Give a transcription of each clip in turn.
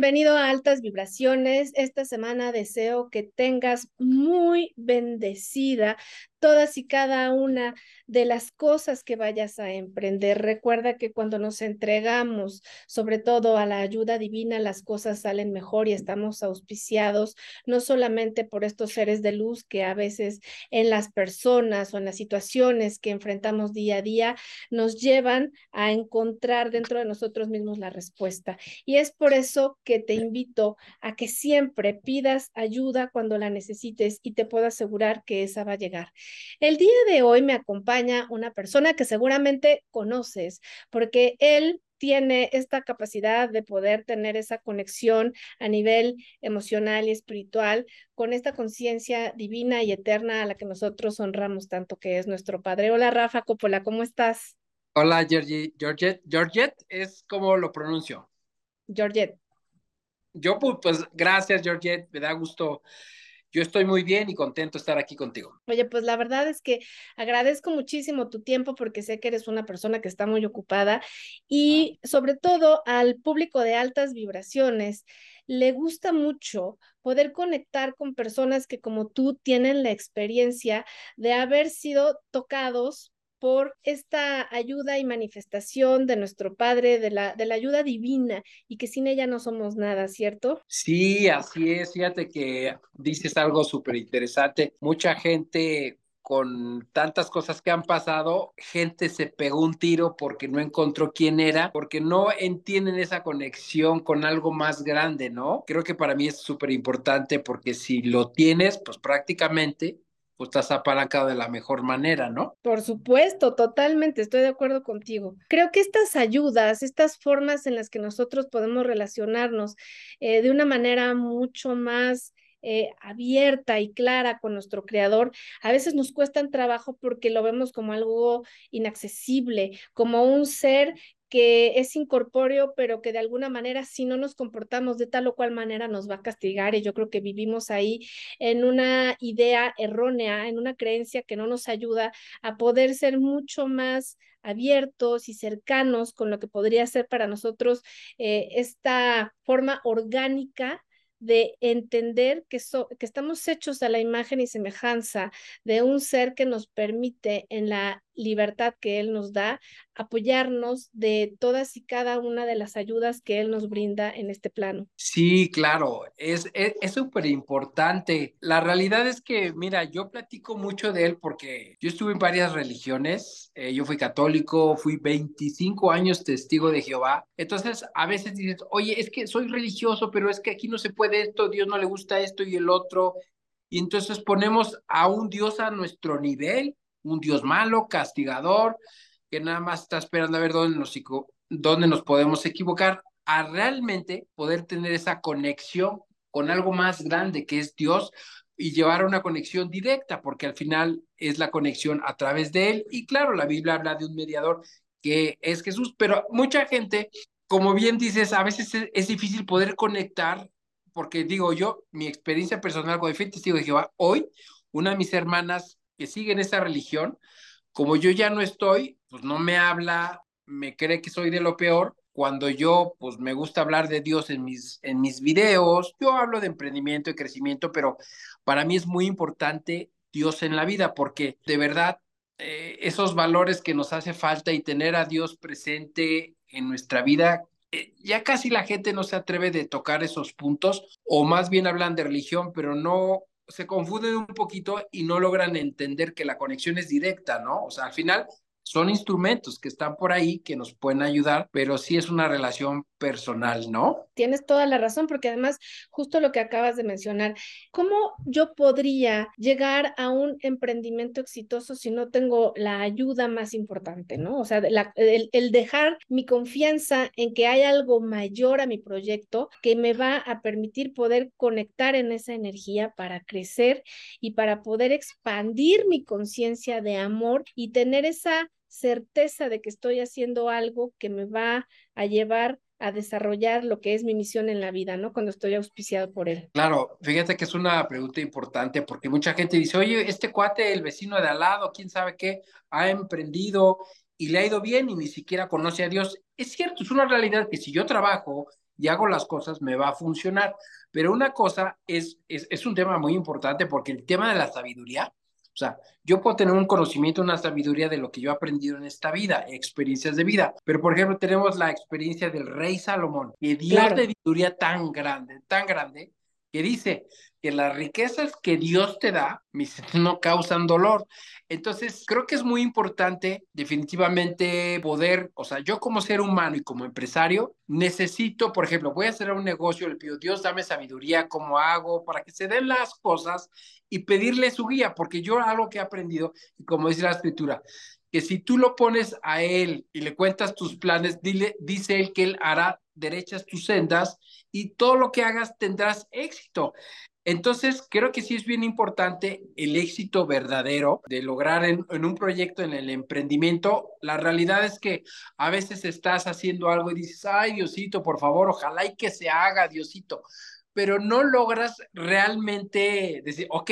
Bienvenido a Altas Vibraciones. Esta semana deseo que tengas muy bendecida todas y cada una de las cosas que vayas a emprender. Recuerda que cuando nos entregamos, sobre todo a la ayuda divina, las cosas salen mejor y estamos auspiciados, no solamente por estos seres de luz que a veces en las personas o en las situaciones que enfrentamos día a día nos llevan a encontrar dentro de nosotros mismos la respuesta. Y es por eso que te invito a que siempre pidas ayuda cuando la necesites y te puedo asegurar que esa va a llegar. El día de hoy me acompaña una persona que seguramente conoces porque él tiene esta capacidad de poder tener esa conexión a nivel emocional y espiritual con esta conciencia divina y eterna a la que nosotros honramos tanto, que es nuestro Padre. Hola Rafa Coppola, ¿cómo estás? Hola Georgie, Georgette, Georgette es como lo pronuncio. Georgette. Yo pues gracias Georgette, me da gusto yo estoy muy bien y contento de estar aquí contigo. Oye, pues la verdad es que agradezco muchísimo tu tiempo porque sé que eres una persona que está muy ocupada y sobre todo al público de altas vibraciones le gusta mucho poder conectar con personas que como tú tienen la experiencia de haber sido tocados por esta ayuda y manifestación de nuestro Padre, de la, de la ayuda divina, y que sin ella no somos nada, ¿cierto? Sí, así es. Fíjate que dices algo súper interesante. Mucha gente con tantas cosas que han pasado, gente se pegó un tiro porque no encontró quién era, porque no entienden esa conexión con algo más grande, ¿no? Creo que para mí es súper importante porque si lo tienes, pues prácticamente pues estás apalancado de la mejor manera, ¿no? Por supuesto, totalmente, estoy de acuerdo contigo. Creo que estas ayudas, estas formas en las que nosotros podemos relacionarnos eh, de una manera mucho más eh, abierta y clara con nuestro creador, a veces nos cuestan trabajo porque lo vemos como algo inaccesible, como un ser que es incorpóreo, pero que de alguna manera si no nos comportamos de tal o cual manera nos va a castigar y yo creo que vivimos ahí en una idea errónea, en una creencia que no nos ayuda a poder ser mucho más abiertos y cercanos con lo que podría ser para nosotros eh, esta forma orgánica de entender que, que estamos hechos a la imagen y semejanza de un ser que nos permite en la libertad que Él nos da, apoyarnos de todas y cada una de las ayudas que Él nos brinda en este plano. Sí, claro, es súper es, importante. La realidad es que, mira, yo platico mucho de Él porque yo estuve en varias religiones, eh, yo fui católico, fui 25 años testigo de Jehová, entonces a veces dices, oye, es que soy religioso, pero es que aquí no se puede esto, Dios no le gusta esto y el otro, y entonces ponemos a un Dios a nuestro nivel un Dios malo, castigador, que nada más está esperando a ver dónde nos, dónde nos podemos equivocar, a realmente poder tener esa conexión con algo más grande que es Dios y llevar una conexión directa, porque al final es la conexión a través de Él. Y claro, la Biblia habla de un mediador que es Jesús, pero mucha gente, como bien dices, a veces es, difícil poder conectar, porque digo yo, mi experiencia personal con el testigo de Jehová, hoy una de mis hermanas que siguen esa religión, como yo ya no estoy, pues no me habla, me cree que soy de lo peor. Cuando yo, pues me gusta hablar de Dios en mis, en mis videos, yo hablo de emprendimiento y crecimiento, pero para mí es muy importante Dios en la vida, porque de verdad eh, esos valores que nos hace falta y tener a Dios presente en nuestra vida, eh, ya casi la gente no se atreve de tocar esos puntos, o más bien hablan de religión, pero no se confunden un poquito y no logran entender que la conexión es directa, ¿no? O sea, al final son instrumentos que están por ahí que nos pueden ayudar, pero sí es una relación personal, ¿no? Tienes toda la razón, porque además, justo lo que acabas de mencionar, ¿cómo yo podría llegar a un emprendimiento exitoso si no tengo la ayuda más importante, ¿no? O sea, el, el dejar mi confianza en que hay algo mayor a mi proyecto que me va a permitir poder conectar en esa energía para crecer y para poder expandir mi conciencia de amor y tener esa certeza de que estoy haciendo algo que me va a llevar a desarrollar lo que es mi misión en la vida, ¿no? Cuando estoy auspiciado por él. Claro, fíjate que es una pregunta importante porque mucha gente dice, oye, este cuate, el vecino de al lado, quién sabe qué, ha emprendido y le ha ido bien y ni siquiera conoce a Dios. Es cierto, es una realidad que si yo trabajo y hago las cosas, me va a funcionar. Pero una cosa es, es, es un tema muy importante porque el tema de la sabiduría, o sea, yo puedo tener un conocimiento, una sabiduría de lo que yo he aprendido en esta vida, experiencias de vida. Pero, por ejemplo, tenemos la experiencia del rey Salomón, que dio claro. sabiduría tan grande, tan grande, que dice que las riquezas que Dios te da no causan dolor. Entonces, creo que es muy importante definitivamente poder, o sea, yo como ser humano y como empresario, necesito, por ejemplo, voy a hacer un negocio, le pido, Dios, dame sabiduría, cómo hago, para que se den las cosas y pedirle su guía, porque yo algo que he aprendido, y como dice la escritura, que si tú lo pones a él y le cuentas tus planes, dile, dice él que él hará derechas tus sendas y todo lo que hagas tendrás éxito. Entonces, creo que sí es bien importante el éxito verdadero de lograr en, un proyecto, en el emprendimiento. La realidad es que a veces estás haciendo algo y dices, ay, Diosito, por favor, ojalá y que se haga, Diosito, pero no logras realmente decir, ok,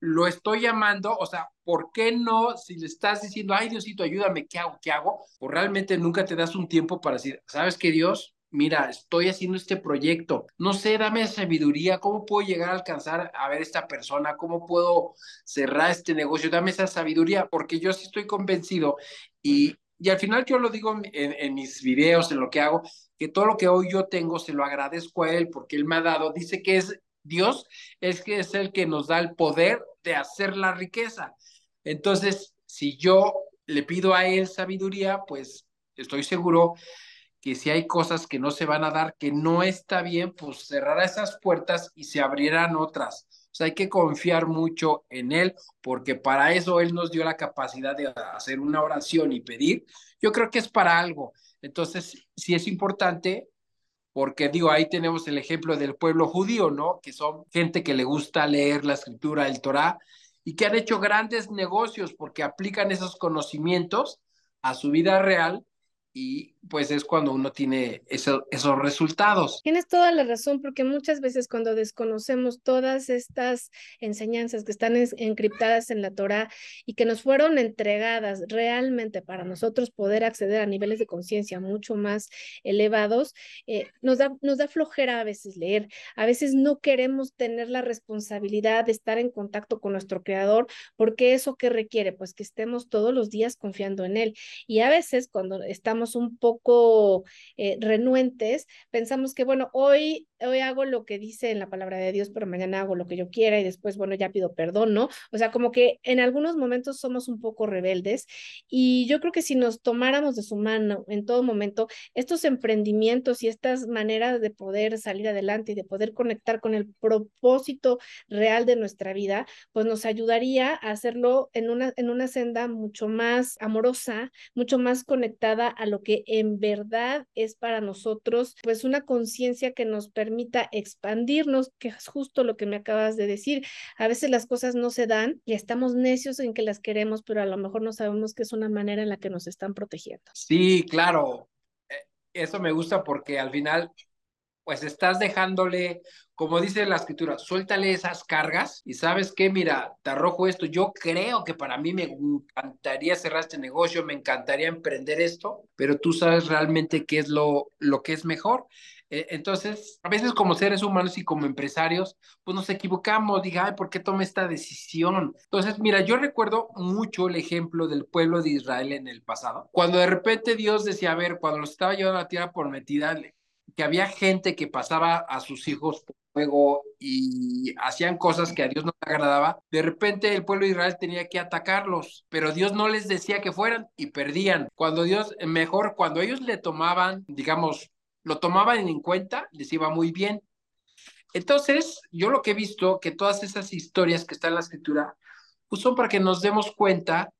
lo estoy llamando, o sea, ¿por qué no? Si le estás diciendo, ay, Diosito, ayúdame, ¿qué hago? ¿Qué hago? Pues realmente nunca te das un tiempo para decir, ¿sabes qué, Dios? Mira, estoy haciendo este proyecto, no sé, dame sabiduría, ¿cómo puedo llegar a alcanzar a ver esta persona? ¿Cómo puedo cerrar este negocio? Dame esa sabiduría, porque yo sí estoy convencido y, y al final yo lo digo en, en mis videos, en lo que hago, que todo lo que hoy yo tengo se lo agradezco a él porque él me ha dado, dice que es Dios, es que es el que nos da el poder de hacer la riqueza. Entonces, si yo le pido a él sabiduría, pues estoy seguro que si hay cosas que no se van a dar, que no está bien, pues cerrará esas puertas y se abrirán otras. O sea, hay que confiar mucho en Él, porque para eso Él nos dio la capacidad de hacer una oración y pedir. Yo creo que es para algo. Entonces, sí es importante, porque digo, ahí tenemos el ejemplo del pueblo judío, ¿no? Que son gente que le gusta leer la escritura, el Torah, y que han hecho grandes negocios porque aplican esos conocimientos a su vida real y pues es cuando uno tiene eso, esos resultados. Tienes toda la razón, porque muchas veces cuando desconocemos todas estas enseñanzas que están encriptadas en la Torah y que nos fueron entregadas realmente para nosotros poder acceder a niveles de conciencia mucho más elevados, eh, nos, da, nos da flojera a veces leer. A veces no queremos tener la responsabilidad de estar en contacto con nuestro creador, porque eso que requiere, pues que estemos todos los días confiando en él. Y a veces cuando estamos un poco eh, renuentes, pensamos que, bueno, hoy, hoy hago lo que dice en la palabra de Dios, pero mañana hago lo que yo quiera y después, bueno, ya pido perdón, ¿no? O sea, como que en algunos momentos somos un poco rebeldes y yo creo que si nos tomáramos de su mano en todo momento, estos emprendimientos y estas maneras de poder salir adelante y de poder conectar con el propósito real de nuestra vida, pues nos ayudaría a hacerlo en una, en una senda mucho más amorosa, mucho más conectada a lo que en verdad es para nosotros, pues una conciencia que nos permita expandirnos, que es justo lo que me acabas de decir. A veces las cosas no se dan y estamos necios en que las queremos, pero a lo mejor no sabemos que es una manera en la que nos están protegiendo. Sí, claro. Eh, eso me gusta porque al final pues estás dejándole, como dice la escritura, suéltale esas cargas y sabes qué, mira, te arrojo esto, yo creo que para mí me encantaría cerrar este negocio, me encantaría emprender esto, pero tú sabes realmente qué es lo, lo que es mejor. Eh, entonces, a veces como seres humanos y como empresarios, pues nos equivocamos, diga, ay, ¿por qué tomé esta decisión? Entonces, mira, yo recuerdo mucho el ejemplo del pueblo de Israel en el pasado, cuando de repente Dios decía, a ver, cuando los estaba llevando a la tierra prometida, que había gente que pasaba a sus hijos por fuego y hacían cosas que a Dios no le agradaba, de repente el pueblo de Israel tenía que atacarlos, pero Dios no les decía que fueran y perdían. Cuando Dios, mejor, cuando ellos le tomaban, digamos, lo tomaban en cuenta, les iba muy bien. Entonces, yo lo que he visto, que todas esas historias que están en la escritura, pues son para que nos demos cuenta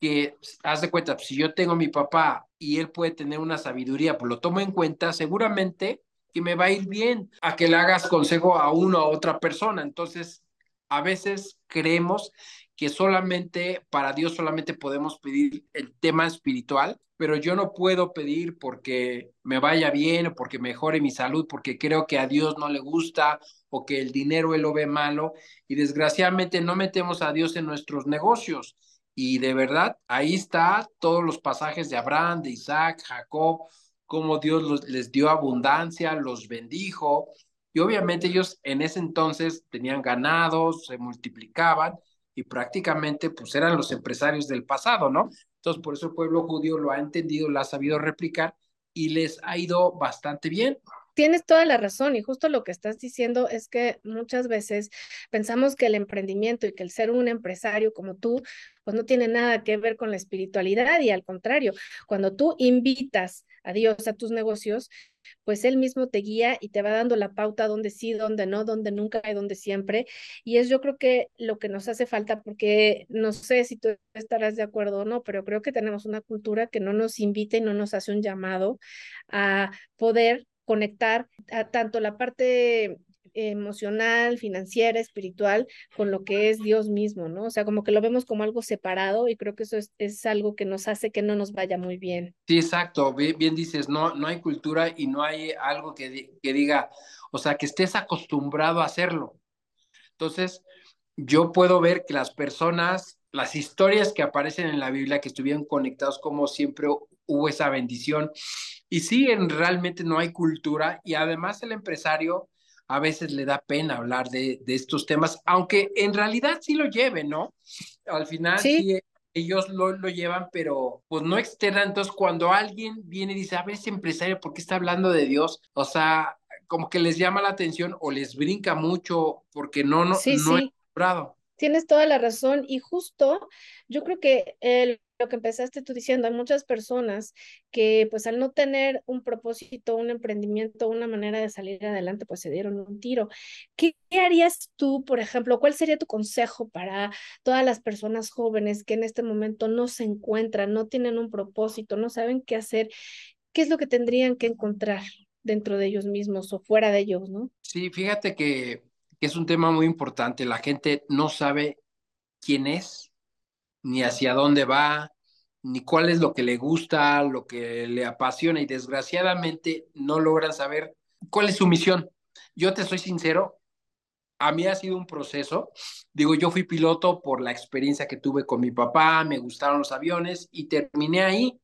que, haz de cuenta, si yo tengo a mi papá y él puede tener una sabiduría, pues lo tomo en cuenta, seguramente que me va a ir bien a que le hagas consejo a una o otra persona. Entonces, a veces creemos que solamente para Dios solamente podemos pedir el tema espiritual, pero yo no puedo pedir porque me vaya bien o porque mejore mi salud, porque creo que a Dios no le gusta o que el dinero él lo ve malo y desgraciadamente no metemos a Dios en nuestros negocios. Y de verdad, ahí está todos los pasajes de Abraham, de Isaac, Jacob, cómo Dios les dio abundancia, los bendijo. Y obviamente ellos en ese entonces tenían ganados, se multiplicaban y prácticamente pues eran los empresarios del pasado, ¿no? Entonces por eso el pueblo judío lo ha entendido, lo ha sabido replicar y les ha ido bastante bien. Tienes toda la razón y justo lo que estás diciendo es que muchas veces pensamos que el emprendimiento y que el ser un empresario como tú, pues no tiene nada que ver con la espiritualidad y al contrario, cuando tú invitas a Dios a tus negocios, pues Él mismo te guía y te va dando la pauta donde sí, donde no, donde nunca y donde siempre. Y es yo creo que lo que nos hace falta, porque no sé si tú estarás de acuerdo o no, pero creo que tenemos una cultura que no nos invita y no nos hace un llamado a poder conectar a tanto la parte emocional, financiera, espiritual, con lo que es Dios mismo, ¿no? O sea, como que lo vemos como algo separado y creo que eso es, algo que nos hace que no nos vaya muy bien. Sí, exacto, bien, dices, no, no hay cultura y no hay algo que, que diga, o sea, que estés acostumbrado a hacerlo. Entonces, yo puedo ver que las personas, las historias que aparecen en la Biblia, que estuvieron conectados como siempre hubo esa bendición. Y sí, en, realmente no hay cultura y además el empresario a veces le da pena hablar de, de estos temas, aunque en realidad sí lo lleven, ¿no? Al final sí, ellos lo, lo, llevan, pero pues no externan. Entonces, cuando alguien viene y dice, a ver, ese empresario, ¿por qué está hablando de Dios? O sea, como que les llama la atención o les brinca mucho porque no, no, sí, no sí. Tienes toda la razón y justo yo creo que el lo que empezaste tú diciendo, hay muchas personas que pues al no tener un propósito, un emprendimiento, una manera de salir adelante, pues se dieron un tiro. ¿Qué, harías tú, por ejemplo? ¿Cuál sería tu consejo para todas las personas jóvenes que en este momento no se encuentran, no tienen un propósito, no saben qué hacer? ¿Qué es lo que tendrían que encontrar dentro de ellos mismos o fuera de ellos, no? Sí, fíjate que, que es un tema muy importante. La gente no sabe quién es, ni hacia dónde va, ni cuál es lo que le gusta, lo que le apasiona y desgraciadamente no logran saber cuál es su misión. Yo te soy sincero, a mí ha sido un proceso. Digo, yo fui piloto por la experiencia que tuve con mi papá, me gustaron los aviones y terminé ahí,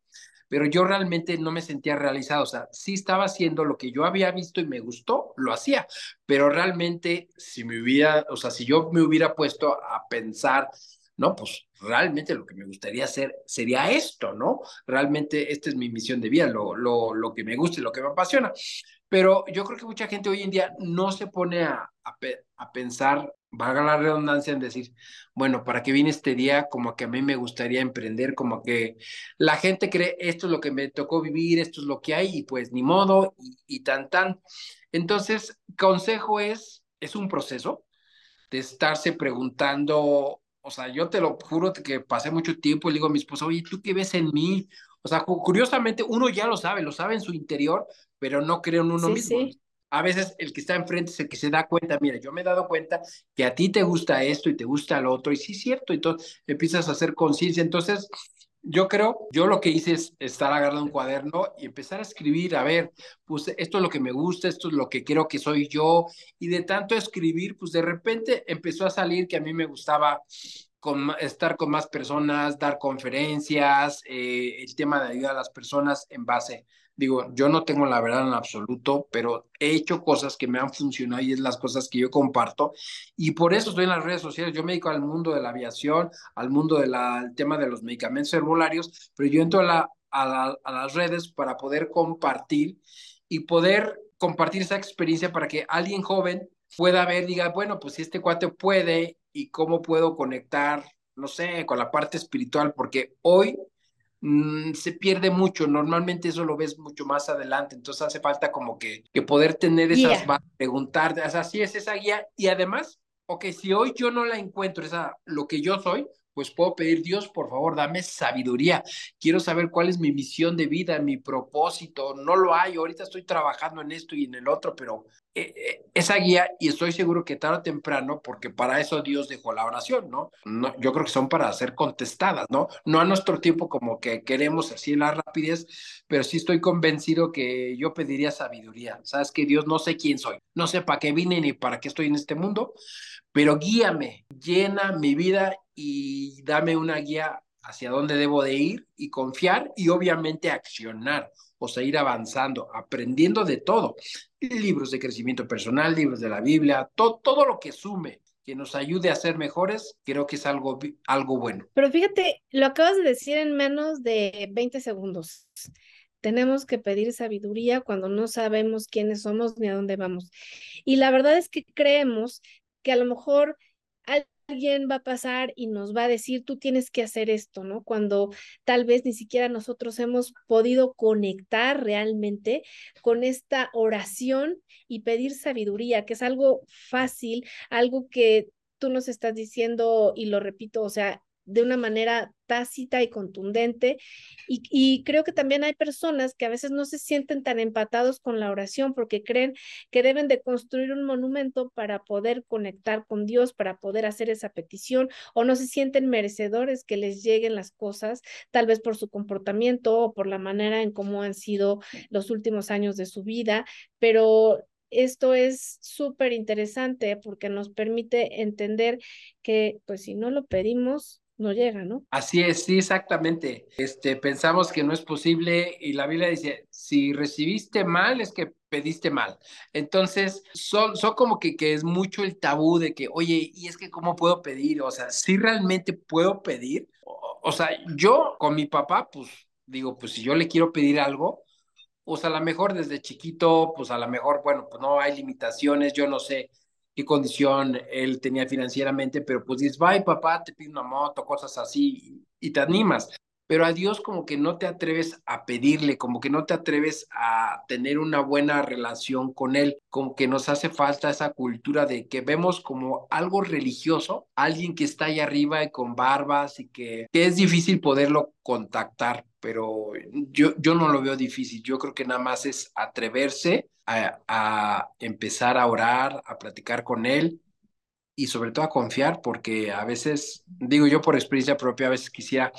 pero yo realmente no me sentía realizado. O sea, sí estaba haciendo lo que yo había visto y me gustó, lo hacía, pero realmente si me hubiera, o sea, si yo me hubiera puesto a pensar no, pues realmente lo que me gustaría hacer sería esto, ¿no? Realmente esta es mi misión de vida, lo, lo, lo que me gusta y lo que me apasiona. Pero yo creo que mucha gente hoy en día no se pone a, a, pensar, valga la redundancia, en decir, bueno, ¿para qué viene este día? Como que a mí me gustaría emprender, como que la gente cree, esto es lo que me tocó vivir, esto es lo que hay, y pues ni modo, y, y tan tan. Entonces, consejo es, es un proceso de estarse preguntando o sea, yo te lo juro que pasé mucho tiempo y le digo a mi esposa, oye, ¿tú qué ves en mí? O sea, curiosamente uno ya lo sabe, lo sabe en su interior, pero no cree en uno mismo. A veces el que está enfrente es el que se da cuenta, mira, yo me he dado cuenta que a ti te gusta esto y te gusta lo otro, y sí es cierto, entonces empiezas a hacer conciencia. Entonces, yo creo, yo lo que hice es estar agarrando un cuaderno y empezar a escribir, a ver, pues esto es lo que me gusta, esto es lo que creo que soy yo, y de tanto escribir, pues de repente empezó a salir que a mí me gustaba estar con más personas, dar conferencias, eh, el tema de ayudar a las personas en base Digo, yo no tengo la verdad en absoluto, pero he hecho cosas que me han funcionado y es las cosas que yo comparto. Y por eso estoy en las redes sociales. Yo me dedico al mundo de la aviación, al mundo del tema de los medicamentos herbolarios, pero yo entro a, la, a, a las redes para poder compartir y poder compartir esa experiencia para que alguien joven pueda ver, diga, bueno, pues si este cuate puede y cómo puedo conectar, no sé, con la parte espiritual, porque hoy Mm, se pierde mucho. Normalmente eso lo ves mucho más adelante. Entonces hace falta como que, que poder tener esas, preguntar, o sea, si es esa guía. Y además, ok, si hoy yo no la encuentro, esa, lo que yo soy, pues puedo pedir, Dios, por favor, dame sabiduría. Quiero saber cuál es mi misión de vida, mi propósito. No lo hay, ahorita estoy trabajando en esto y en el otro, pero eh, eh, esa guía, y estoy seguro que tarde o temprano, porque para eso Dios dejó la oración, ¿no? no yo creo que son para ser contestadas, ¿no? No a nuestro tiempo como que queremos así la rapidez, pero sí estoy convencido que yo pediría sabiduría. Sabes que Dios no sé quién soy, no sé para qué vine ni para qué estoy en este mundo, pero guíame, llena mi vida y dame una guía hacia dónde debo de ir y confiar y obviamente accionar. o seguir avanzando, aprendiendo de todo. Libros de crecimiento personal, libros de la Biblia, todo lo que sume que nos ayude a ser mejores, creo que es algo, algo bueno. Pero fíjate, lo acabas de decir en menos de 20 segundos. Tenemos que pedir sabiduría cuando no sabemos quiénes somos ni a dónde vamos. Y la verdad es que creemos que a lo mejor alguien va a pasar y nos va a decir, tú tienes que hacer esto, ¿no? Cuando tal vez ni siquiera nosotros hemos podido conectar realmente con esta oración y pedir sabiduría, que es algo fácil, algo que tú nos estás diciendo y lo repito, o sea, de una manera tácita y contundente. Y, creo que también hay personas que a veces no se sienten tan empatados con la oración porque creen que deben de construir un monumento para poder conectar con Dios, para poder hacer esa petición, o no se sienten merecedores que les lleguen las cosas, tal vez por su comportamiento o por la manera en cómo han sido los últimos años de su vida, pero esto es súper interesante porque nos permite entender que pues si no lo pedimos, no llega, ¿no? Así es, sí, exactamente. Este, pensamos que no es posible y la Biblia dice, si recibiste mal es que pediste mal. Entonces, son, son como que, que es mucho el tabú de que, oye, y es que cómo puedo pedir, o sea, si realmente puedo pedir. O, o sea, yo con mi papá, pues digo, pues si yo le quiero pedir algo, pues a lo mejor desde chiquito, pues a lo mejor, bueno, pues no hay limitaciones, yo no sé qué condición él tenía financieramente, pero pues dices, bye papá, te pido una moto, cosas así, y te animas. Pero a Dios como que no te atreves a pedirle, como que no te atreves a tener una buena relación con Él, como que nos hace falta esa cultura de que vemos como algo religioso, alguien que está ahí arriba y con barbas y que, que es difícil poderlo contactar, pero yo, yo no lo veo difícil, yo creo que nada más es atreverse a, empezar a orar, a platicar con Él y sobre todo a confiar, porque a veces, digo yo por experiencia propia, a veces quisiera,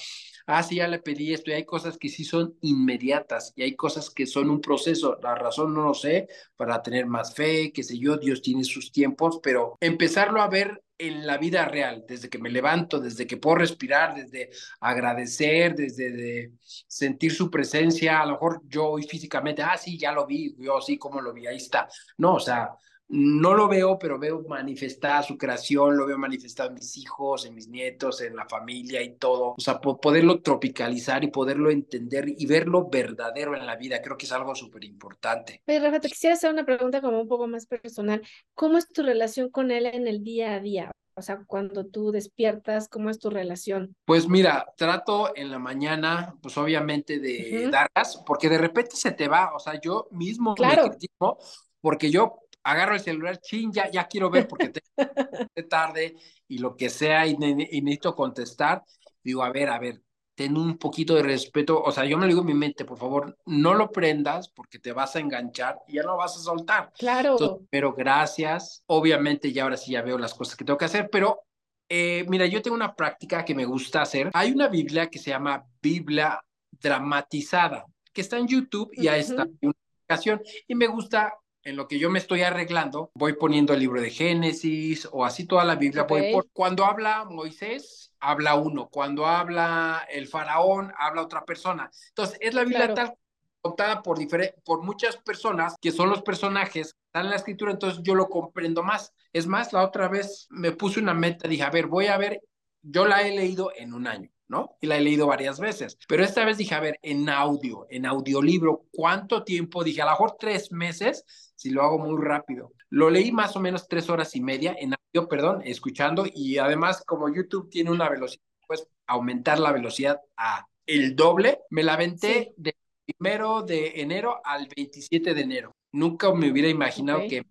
ah, sí, ya le pedí esto, y hay cosas que sí son inmediatas, y hay cosas que son un proceso, la razón no lo sé, para tener más fe, qué sé yo, Dios tiene sus tiempos, pero empezarlo a ver en la vida real, desde que me levanto, desde que puedo respirar, desde agradecer, desde de sentir su presencia, a lo mejor yo hoy físicamente, ah, sí, ya lo vi, yo sí, como lo vi, ahí está. No, o sea, no lo veo, pero veo manifestada su creación, lo veo manifestado en mis hijos, en mis nietos, en la familia y todo. O sea, poderlo tropicalizar y poderlo entender y verlo verdadero en la vida, creo que es algo súper importante. Oye, Rafa, te quisiera hacer una pregunta como un poco más personal. ¿Cómo es tu relación con él en el día a día? O sea, cuando tú despiertas, ¿cómo es tu relación? Pues mira, trato en la mañana, pues obviamente de darlas, porque de repente se te va, o sea, yo mismo claro. me critico, porque yo agarro el celular, chin, ya, ya quiero ver porque te tarde y lo que sea y, necesito contestar. Digo, a ver, a ver, ten un poquito de respeto. O sea, yo me lo digo en mi mente, por favor, no lo prendas porque te vas a enganchar y ya no vas a soltar. Claro. pero gracias. Obviamente ya ahora sí ya veo las cosas que tengo que hacer, pero eh, mira, yo tengo una práctica que me gusta hacer. Hay una Biblia que se llama Biblia dramatizada, que está en YouTube y ahí está una ocasión y me gusta en lo que yo me estoy arreglando, voy poniendo el libro de Génesis o así toda la Biblia. Por, cuando habla Moisés, habla uno. Cuando habla el faraón, habla otra persona. Entonces, es la Biblia tal contada por, por muchas personas que son los personajes están en la escritura, entonces yo lo comprendo más. Es más, la otra vez me puse una meta, dije, a ver, voy a ver, yo la he leído en un año. ¿No? Y la he leído varias veces. Pero esta vez dije, a ver, en audio, en audiolibro, ¿cuánto tiempo? Dije, a lo mejor tres meses, si lo hago muy rápido. Lo leí más o menos tres horas y media en audio, perdón, escuchando. Y además, como YouTube tiene una velocidad, pues aumentar la velocidad a el doble. Me la aventé de primero de enero al 27 de enero. Nunca me hubiera imaginado que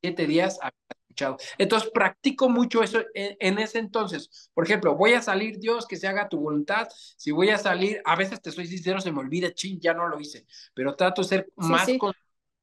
siete días entonces practico mucho eso en, ese entonces. Por ejemplo, voy a salir, Dios, que se haga tu voluntad. Si voy a salir, a veces te soy sincero, se me olvida, ching, ya no lo hice, pero trato de ser más Con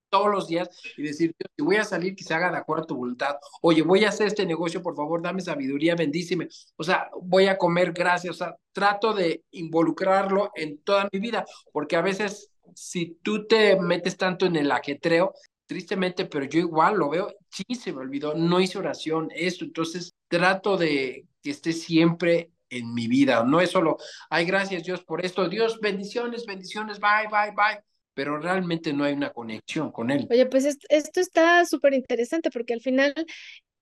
todos los días y decir, Dios, si voy a salir, que se haga de acuerdo a tu voluntad. Oye, voy a hacer este negocio, por favor, dame sabiduría, bendíceme. O sea, voy a comer gracias. O sea, trato de involucrarlo en toda mi vida, porque a veces si tú te metes tanto en el ajetreo, tristemente, pero yo igual lo veo, sí, se me olvidó, no hice oración, esto, entonces trato de que esté siempre en mi vida, no es solo, ay, gracias Dios por esto, Dios, bendiciones, bendiciones, bye, bye, bye. pero realmente no hay una conexión con él. Oye, pues esto, está súper interesante porque al final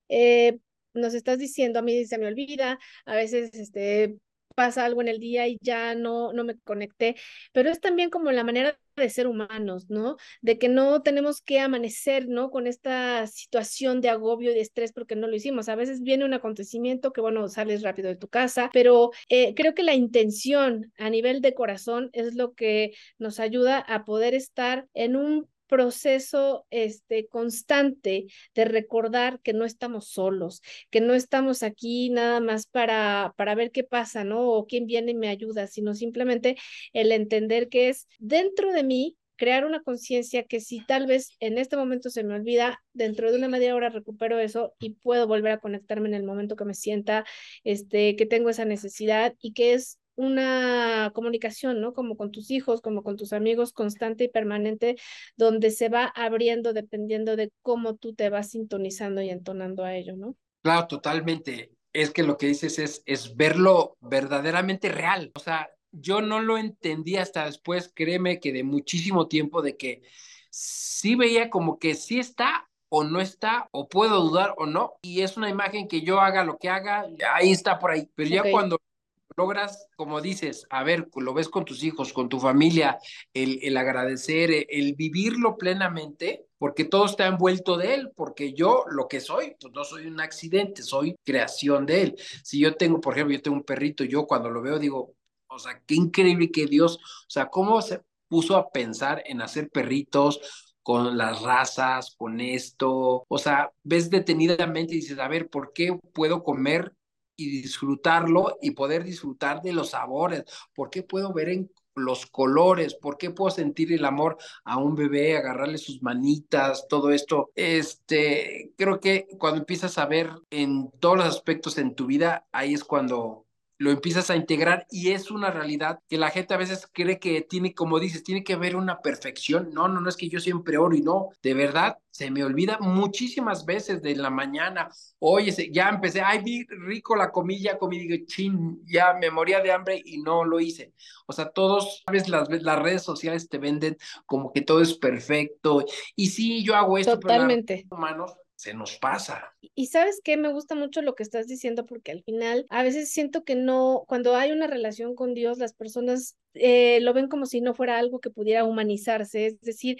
eh, nos estás diciendo, a mí se me olvida, a veces este, pasa algo en el día y ya no, no me conecté, pero es también como la manera de ser humanos, ¿no? De que no tenemos que amanecer, ¿no? Con esta situación de agobio y de estrés porque no lo hicimos. A veces viene un acontecimiento que, bueno, sales rápido de tu casa, pero eh, creo que la intención a nivel de corazón es lo que nos ayuda a poder estar en un proceso este, constante de recordar que no estamos solos, que no estamos aquí nada más para, para ver qué pasa, ¿no? O quién viene y me ayuda, sino simplemente el entender que es dentro de mí crear una conciencia que si tal vez en este momento se me olvida, dentro de una media hora recupero eso y puedo volver a conectarme en el momento que me sienta, este, que tengo esa necesidad y que es una comunicación, ¿no? Como con tus hijos, como con tus amigos, constante y permanente, donde se va abriendo dependiendo de cómo tú te vas sintonizando y entonando a ello, ¿no? Claro, totalmente. Es que lo que dices es, es verlo verdaderamente real. O sea, yo no lo entendí hasta después, créeme que de muchísimo tiempo, de que sí veía como que sí está o no está, o puedo dudar o no, y es una imagen que yo haga lo que haga, ahí está por ahí. Pero ya cuando logras, como dices, a ver, lo ves con tus hijos, con tu familia, el, el agradecer, el, vivirlo plenamente, porque todo está envuelto de él, porque yo lo que soy, pues no soy un accidente, soy creación de él. Si yo tengo, por ejemplo, yo tengo un perrito, yo cuando lo veo digo, o sea, qué increíble que Dios, o sea, cómo se puso a pensar en hacer perritos, con las razas, con esto, o sea, ves detenidamente y dices, a ver, ¿por qué puedo comer y disfrutarlo y poder disfrutar de los sabores. ¿Por qué puedo ver en los colores? ¿Por qué puedo sentir el amor a un bebé, agarrarle sus manitas, todo esto? Este, creo que cuando empiezas a ver en todos los aspectos en tu vida, ahí es cuando lo empiezas a integrar y es una realidad que la gente a veces cree que tiene, como dices, tiene que haber una perfección. No, no, no es que yo siempre oro y no, de verdad, se me olvida muchísimas veces de la mañana. Oye, ya empecé, ay, vi rico la comida, comí, digo, chin, ya me moría de hambre y no lo hice. O sea, todos, sabes, las, las redes sociales te venden como que todo es perfecto. Y sí, yo hago esto, Totalmente. pero humanos se nos pasa. Y sabes qué, me gusta mucho lo que estás diciendo porque al final a veces siento que no, cuando hay una relación con Dios, las personas eh, lo ven como si no fuera algo que pudiera humanizarse, es decir,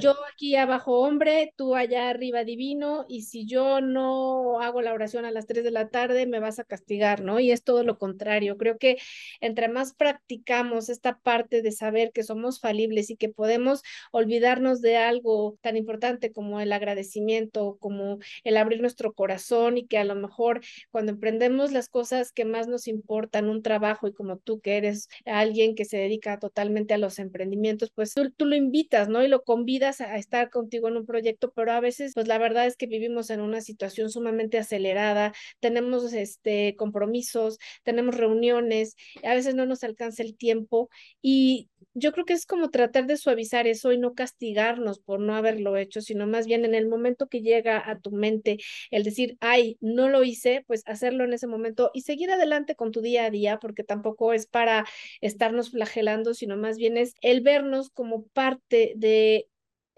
yo aquí abajo hombre, tú allá arriba divino, y si yo no hago la oración a las 3 de la tarde, me vas a castigar, ¿no? Y es todo lo contrario. Creo que entre más practicamos esta parte de saber que somos falibles y que podemos olvidarnos de algo tan importante como el agradecimiento, como el abrir nuestro corazón y que a lo mejor cuando emprendemos las cosas que más nos importan, un trabajo y como tú que eres alguien que se dedica totalmente a los emprendimientos, pues tú, lo invitas, ¿no? Y lo convidas a estar contigo en un proyecto, pero a veces, pues la verdad es que vivimos en una situación sumamente acelerada, tenemos este compromisos, tenemos reuniones, a veces no nos alcanza el tiempo y yo creo que es como tratar de suavizar eso y no castigarnos por no haberlo hecho, sino más bien en el momento que llega a tu mente el decir, ay, no lo hice, pues hacerlo en ese momento y seguir adelante con tu día a día, porque tampoco es para estarnos flagelando, sino más bien es el vernos como parte de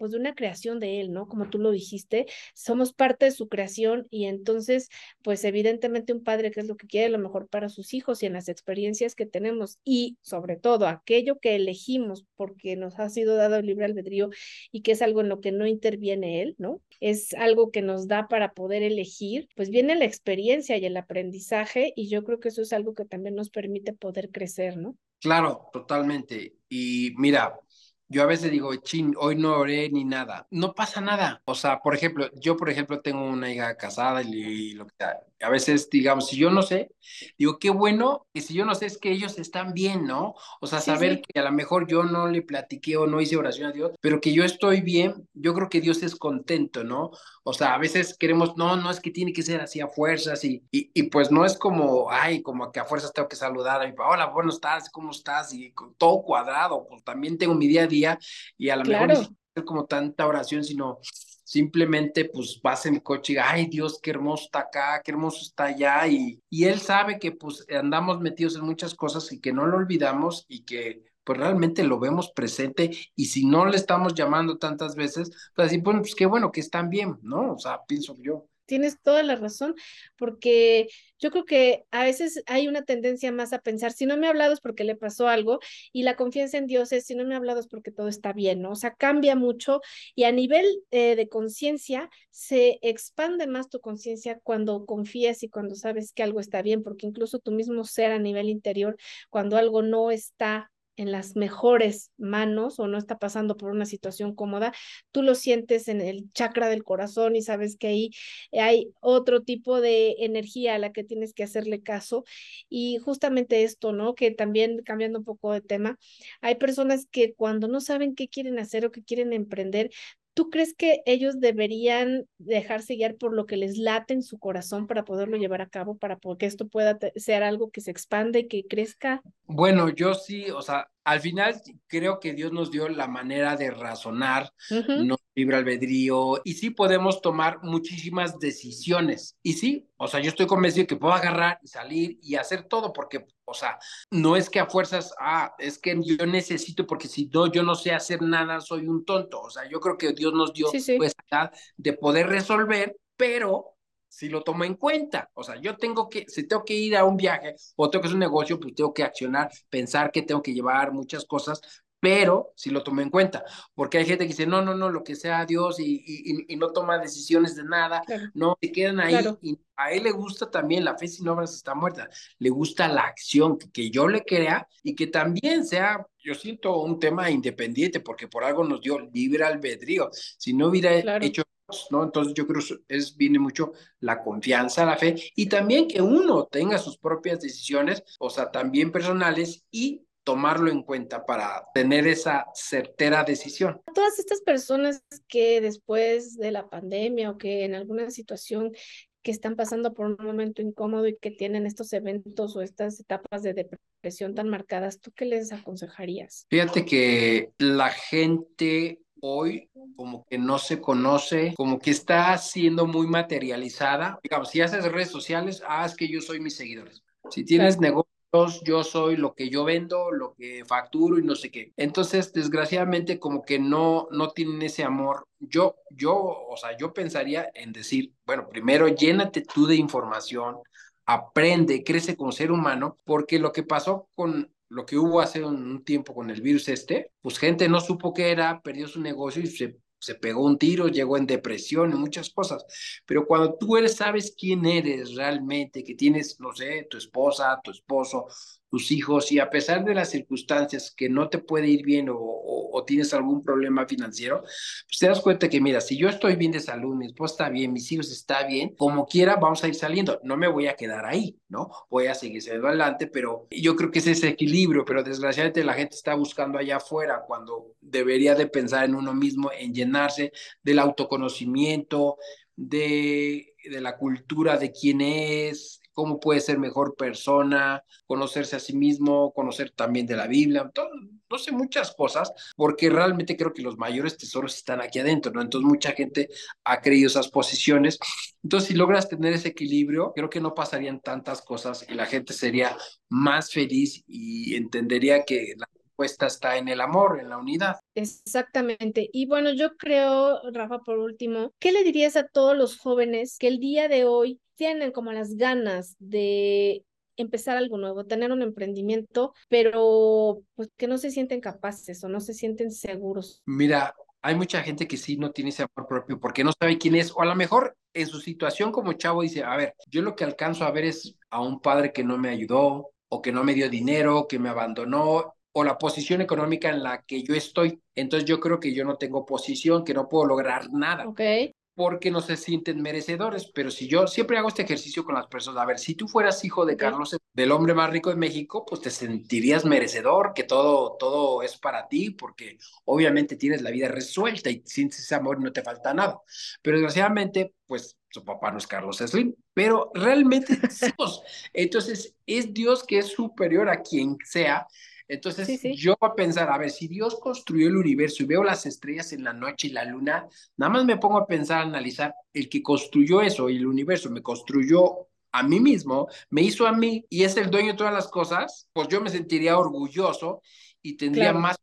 pues de una creación de él, ¿no? Como tú lo dijiste, somos parte de su creación y entonces, pues evidentemente un padre que es lo que quiere lo mejor para sus hijos y en las experiencias que tenemos y sobre todo aquello que elegimos porque nos ha sido dado el libre albedrío y que es algo en lo que no interviene él, ¿no? Es algo que nos da para poder elegir, pues viene la experiencia y el aprendizaje y yo creo que eso es algo que también nos permite poder crecer, ¿no? Claro, totalmente. Y mira, yo a veces digo, chin, hoy no oré ni nada. No pasa nada. O sea, por ejemplo, yo, por ejemplo, tengo una hija casada y, lo que sea. A veces, digamos, si yo no sé, digo, qué bueno y si yo no sé es que ellos están bien, ¿no? O sea, saber que a lo mejor yo no le platiqué o no hice oración a Dios, pero que yo estoy bien, yo creo que Dios es contento, ¿no? O sea, a veces queremos, no, no es que tiene que ser así a fuerzas y, y, y pues no es como, ay, como que a fuerzas tengo que saludar a mi papá, hola, buenos estás, ¿cómo estás? Y todo cuadrado, pues también tengo mi día a día y a lo mejor no como tanta oración, sino simplemente pues vas en mi coche y, ay Dios, qué hermoso está acá, qué hermoso está allá, y, y él sabe que pues andamos metidos en muchas cosas y que no lo olvidamos y que pues realmente lo vemos presente y si no le estamos llamando tantas veces, pues así, pues qué bueno que están bien, ¿no? O sea, pienso yo tienes toda la razón, porque yo creo que a veces hay una tendencia más a pensar, si no me ha hablado es porque le pasó algo, y la confianza en Dios es, si no me ha hablado es porque todo está bien, ¿no? O sea, cambia mucho y a nivel eh, de conciencia se expande más tu conciencia cuando confías y cuando sabes que algo está bien, porque incluso tu mismo ser a nivel interior, cuando algo no está en las mejores manos o no está pasando por una situación cómoda, tú lo sientes en el chakra del corazón y sabes que ahí hay otro tipo de energía a la que tienes que hacerle caso. Y justamente esto, ¿no? Que también cambiando un poco de tema, hay personas que cuando no saben qué quieren hacer o qué quieren emprender, ¿Tú crees que ellos deberían dejarse guiar por lo que les late en su corazón para poderlo llevar a cabo, para que esto pueda ser algo que se expande y que crezca? Bueno, yo sí, o sea, al final creo que Dios nos dio la manera de razonar, no libre albedrío, y sí podemos tomar muchísimas decisiones. Y sí, o sea, yo estoy convencido que puedo agarrar y salir y hacer todo, porque, o sea, no es que a fuerzas, ah, es que yo necesito, porque si no, yo no sé hacer nada, soy un tonto. O sea, yo creo que Dios nos dio pues de poder resolver, pero si lo tomo en cuenta. O sea, yo tengo que, si tengo que ir a un viaje o tengo que hacer un negocio, pues tengo que accionar, pensar que tengo que llevar muchas cosas, pero si lo tomo en cuenta, porque hay gente que dice, no, no, no, lo que sea Dios y, y, no toma decisiones de nada, no, se quedan ahí y a él le gusta también, la fe sin obras está muerta, le gusta la acción, que, yo le crea y que también sea, yo siento un tema independiente, porque por algo nos dio libre albedrío, si no hubiera hecho ¿no? Entonces yo creo que es, viene mucho la confianza, la fe y también que uno tenga sus propias decisiones, o sea, también personales y tomarlo en cuenta para tener esa certera decisión. Todas estas personas que después de la pandemia o que en alguna situación que están pasando por un momento incómodo y que tienen estos eventos o estas etapas de depresión tan marcadas, ¿tú qué les aconsejarías? Fíjate que la gente hoy como que no se conoce, como que está siendo muy materializada. Digamos, si haces redes sociales, haz que yo soy mis seguidores. Si tienes negocios, yo soy lo que yo vendo, lo que facturo y no sé qué. Entonces, desgraciadamente, como que no, no tienen ese amor. Yo, yo, o sea, yo pensaría en decir, bueno, primero llénate tú de información, aprende, crece como ser humano, porque lo que pasó con lo que hubo hace un tiempo con el virus este, pues gente no supo qué era, perdió su negocio y se, se pegó un tiro, llegó en depresión y muchas cosas. Pero cuando tú eres, sabes quién eres realmente, que tienes, no sé, tu esposa, tu esposo, tus hijos y a pesar de las circunstancias que no te puede ir bien o, o, tienes algún problema financiero, pues te das cuenta que, mira, si yo estoy bien de salud, mi esposa está bien, mis hijos está bien, como quiera vamos a ir saliendo. No me voy a quedar ahí, ¿no? Voy a seguir saliendo adelante, pero yo creo que es ese equilibrio, pero desgraciadamente la gente está buscando allá afuera cuando debería de pensar en uno mismo, en llenarse del autoconocimiento, de, de la cultura de quién es, cómo puede ser mejor persona, conocerse a sí mismo, conocer también de la Biblia, no sé, muchas cosas, porque realmente creo que los mayores tesoros están aquí adentro, ¿no? Entonces mucha gente ha creído esas posiciones. Entonces, si logras tener ese equilibrio, creo que no pasarían tantas cosas y la gente sería más feliz y entendería que la respuesta está en el amor, en la unidad. Exactamente. Y bueno, yo creo, Rafa, por último, ¿qué le dirías a todos los jóvenes que el día de hoy tienen como las ganas de empezar algo nuevo, tener un emprendimiento, pero pues que no se sienten capaces o no se sienten seguros. Mira, hay mucha gente que sí no tiene ese amor propio porque no sabe quién es, o a lo mejor en su situación como chavo dice, a ver, yo lo que alcanzo a ver es a un padre que no me ayudó o que no me dio dinero, que me abandonó o la posición económica en la que yo estoy. Entonces yo creo que yo no tengo posición, que no puedo lograr nada. Porque no se sienten merecedores. Pero si yo siempre hago este ejercicio con las personas, a ver, si tú fueras hijo de Carlos, del hombre más rico de México, pues te sentirías merecedor, que todo, todo es para ti, porque obviamente tienes la vida resuelta y sientes ese amor y no te falta nada. Pero desgraciadamente, pues su papá no es Carlos Slim, pero realmente es Dios. Entonces, es Dios que es superior a quien sea entonces, yo voy a pensar, a ver, si Dios construyó el universo y veo las estrellas en la noche y la luna, nada más me pongo a pensar, a analizar, el que construyó eso y el universo me construyó a mí mismo, me hizo a mí y es el dueño de todas las cosas, pues yo me sentiría orgulloso y tendría más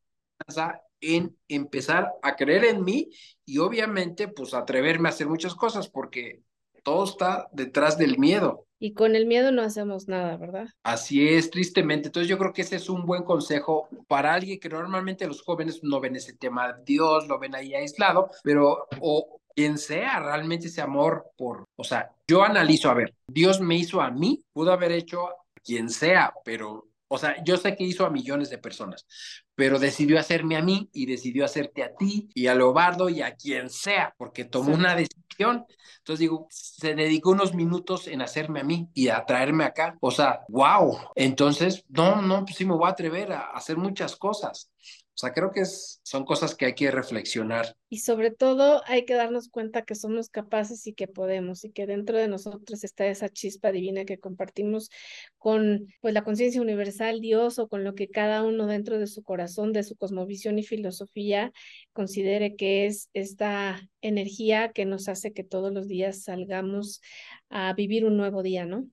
confianza en empezar a creer en mí y obviamente pues atreverme a hacer muchas cosas porque todo está detrás del miedo. Y con el miedo no hacemos nada, ¿verdad? Así es, tristemente. Entonces yo creo que ese es un buen consejo para alguien que normalmente los jóvenes no ven ese tema de Dios, lo ven ahí aislado, pero o quien sea realmente ese amor por, o sea, yo analizo, a ver, Dios me hizo a mí, pudo haber hecho a quien sea, pero o sea, yo sé que hizo a millones de personas, pero decidió hacerme a mí y decidió hacerte a ti y a Lobardo y a quien sea, porque tomó una decisión. Entonces digo, se dedicó unos minutos en hacerme a mí y a traerme acá. O sea, wow. Entonces, no, no, pues sí me voy a atrever a hacer muchas cosas. O sea, creo que es, son cosas que hay que reflexionar. Y sobre todo hay que darnos cuenta que somos capaces y que podemos y que dentro de nosotros está esa chispa divina que compartimos con pues la conciencia universal, Dios o con lo que cada uno dentro de su corazón, de su cosmovisión y filosofía considere que es esta energía que nos hace que todos los días salgamos a vivir un nuevo día, ¿no?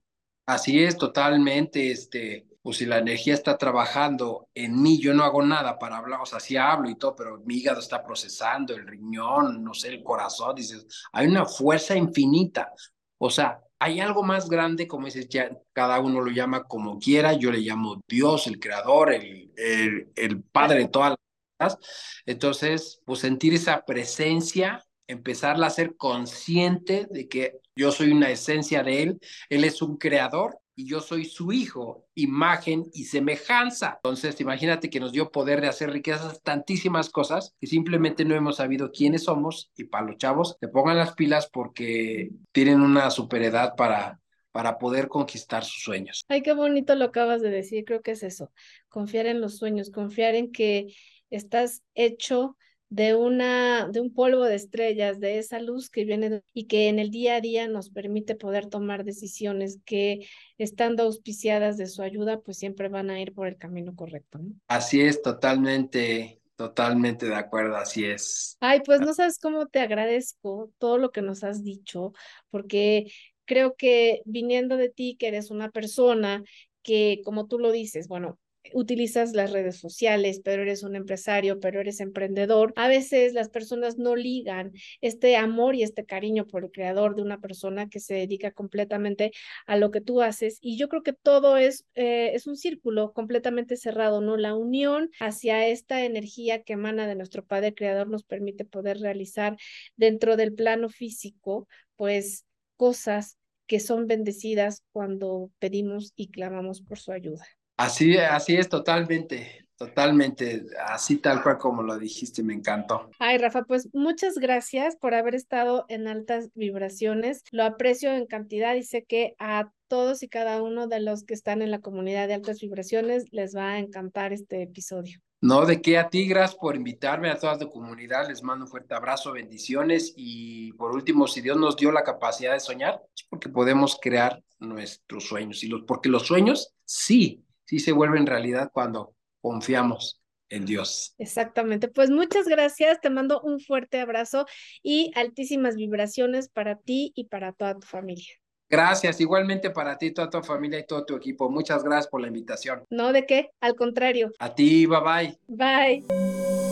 Así es, totalmente, este, pues si la energía está trabajando en mí, yo no hago nada para hablar, o sea, sí hablo y todo, pero mi hígado está procesando, el riñón, no sé, el corazón, dices, hay una fuerza infinita, o sea, hay algo más grande, como dices, ya cada uno lo llama como quiera, yo le llamo Dios, el creador, el, el, el padre de todas las cosas, entonces, pues sentir esa presencia empezarla a ser consciente de que yo soy una esencia de él, él es un creador y yo soy su hijo, imagen y semejanza. Entonces, imagínate que nos dio poder de hacer riquezas, tantísimas cosas, y simplemente no hemos sabido quiénes somos. Y para los chavos, te pongan las pilas porque tienen una superedad para, para poder conquistar sus sueños. Ay, qué bonito lo acabas de decir, creo que es eso, confiar en los sueños, confiar en que estás hecho de, una, de un polvo de estrellas, de esa luz que viene y que en el día a día nos permite poder tomar decisiones que estando auspiciadas de su ayuda, pues siempre van a ir por el camino correcto. Así es, totalmente, totalmente de acuerdo, así es. Ay, pues no sabes cómo te agradezco todo lo que nos has dicho, porque creo que viniendo de ti, que eres una persona que, como tú lo dices, bueno, utilizas las redes sociales, pero eres un empresario, pero eres emprendedor. A veces las personas no ligan este amor y este cariño por el creador de una persona que se dedica completamente a lo que tú haces. Y yo creo que todo es, eh, es un círculo completamente cerrado, ¿no? La unión hacia esta energía que emana de nuestro Padre Creador nos permite poder realizar dentro del plano físico, pues cosas que son bendecidas cuando pedimos y clamamos por su ayuda. Así, así es totalmente, totalmente, así tal cual como lo dijiste, me encantó. Ay, Rafa, pues muchas gracias por haber estado en altas vibraciones. Lo aprecio en cantidad y sé que a todos y cada uno de los que están en la comunidad de altas vibraciones les va a encantar este episodio. No, de qué a ti, gracias por invitarme a toda tu comunidad. Les mando un fuerte abrazo, bendiciones. Y por último, si Dios nos dio la capacidad de soñar, es porque podemos crear nuestros sueños. Y los, porque los sueños sí sí se vuelve en realidad cuando confiamos en Dios. Exactamente. Pues muchas gracias. Te mando un fuerte abrazo y altísimas vibraciones para ti y para toda tu familia. Gracias, igualmente para ti, toda tu familia y todo tu equipo. Muchas gracias por la invitación. No, ¿de qué? Al contrario. A ti, bye bye. Bye.